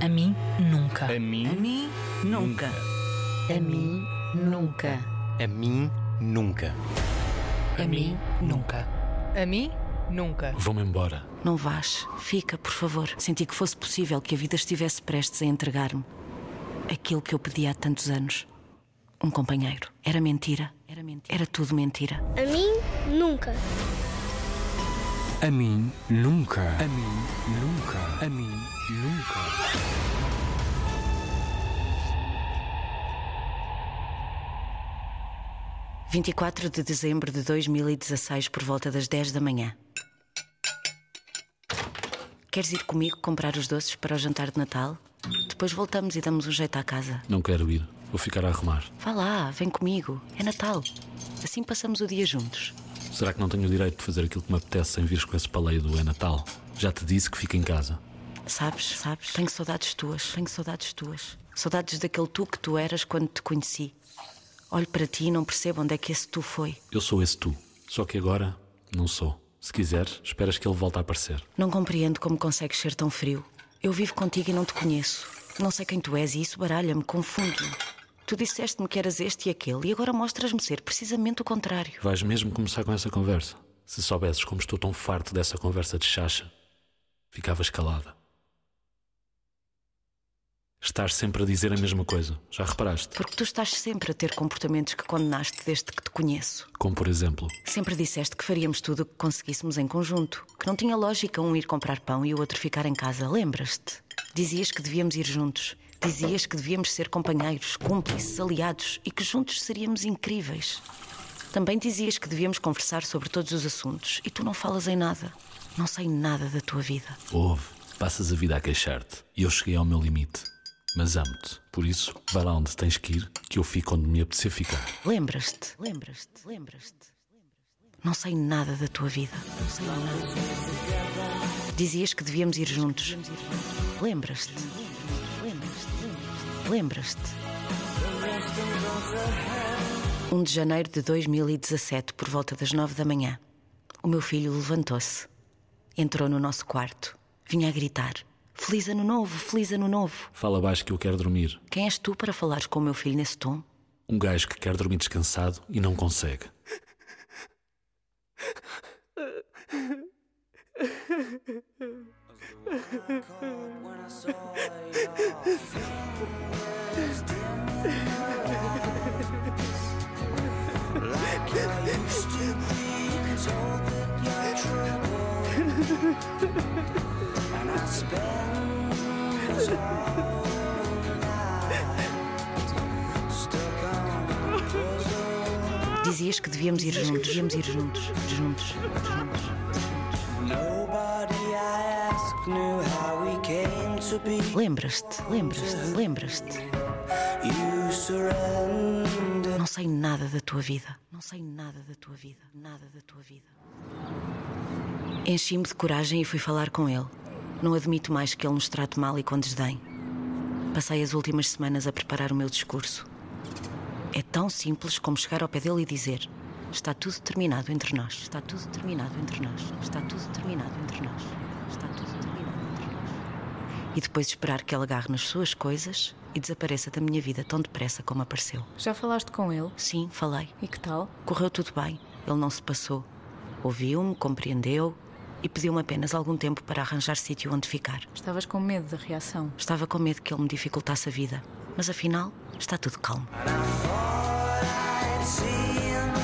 A mim, nunca. A mim, A mim, nunca. A mim, nunca. a mim, nunca. A mim, nunca. A mim, nunca. Vou-me embora. Não vás. Fica, por favor. Senti que fosse possível que a vida estivesse prestes a entregar-me aquilo que eu pedi há tantos anos. Um companheiro. Era mentira. Era mentira. Era tudo mentira. A mim, nunca. A mim, nunca. A mim, nunca. A mim, nunca. – 24 de dezembro de 2016, por volta das 10 da manhã. Queres ir comigo comprar os doces para o jantar de Natal? Depois voltamos e damos um jeito à casa. Não quero ir. Vou ficar a arrumar. Vá lá, vem comigo. É Natal. Assim passamos o dia juntos. Será que não tenho o direito de fazer aquilo que me apetece sem vires com esse paleio do É Natal? Já te disse que fica em casa. Sabes, sabes, tenho saudades tuas, tenho saudades tuas. Saudades daquele tu que tu eras quando te conheci. Olho para ti e não percebo onde é que esse tu foi. Eu sou esse tu. Só que agora não sou. Se quiseres, esperas que ele volte a aparecer. Não compreendo como consegues ser tão frio. Eu vivo contigo e não te conheço. Não sei quem tu és e isso baralha-me, confunde-me. Tu disseste-me que eras este e aquele e agora mostras-me ser precisamente o contrário. Vais mesmo começar com essa conversa? Se soubesses como estou tão farto dessa conversa de chacha, ficavas calada. Estás sempre a dizer a mesma coisa. Já reparaste? Porque tu estás sempre a ter comportamentos que condenaste desde que te conheço. Como por exemplo, Sempre disseste que faríamos tudo o que conseguíssemos em conjunto, que não tinha lógica um ir comprar pão e o outro ficar em casa. Lembras-te? Dizias que devíamos ir juntos. Dizias que devíamos ser companheiros, cúmplices, aliados e que juntos seríamos incríveis. Também dizias que devíamos conversar sobre todos os assuntos e tu não falas em nada. Não sei nada da tua vida. ouve, passas a vida a queixar-te e eu cheguei ao meu limite. Mas amo-te. Por isso, vai lá onde tens que ir, que eu fico onde me apetecer ficar. Lembras-te? Lembras-te? Lembras-te? Não sei nada da tua vida. Não sei nada. Dizias que devíamos ir juntos. Lembras-te? Lembras-te? Lembras-te? 1 de janeiro de 2017, por volta das 9 da manhã. O meu filho levantou-se. Entrou no nosso quarto. Vinha a gritar: Feliz ano novo, feliz ano novo. Fala baixo que eu quero dormir. Quem és tu para falares com o meu filho nesse tom? Um gajo que quer dormir descansado e não consegue. Dizias que devíamos ir juntos, devíamos ir juntos, juntos, juntos. Nobody I asked knew how we came to be. Lembras-te, lembras-te, lembras-te. Não sei nada da tua vida. Não sei nada da tua vida. Nada da tua vida. Enchi-me de coragem e fui falar com ele. Não admito mais que ele nos trate mal e com desdém. Passei as últimas semanas a preparar o meu discurso. É tão simples como chegar ao pé dele e dizer: Está tudo terminado entre nós. Está tudo terminado entre nós. Está tudo terminado entre nós. Está tudo terminado entre nós. E depois esperar que ele agarre nas suas coisas e desapareça da minha vida tão depressa como apareceu. Já falaste com ele? Sim, falei. E que tal? Correu tudo bem. Ele não se passou. Ouviu-me, compreendeu e pediu-me apenas algum tempo para arranjar sítio onde ficar. Estavas com medo da reação. Estava com medo que ele me dificultasse a vida. Mas afinal, está tudo calmo. See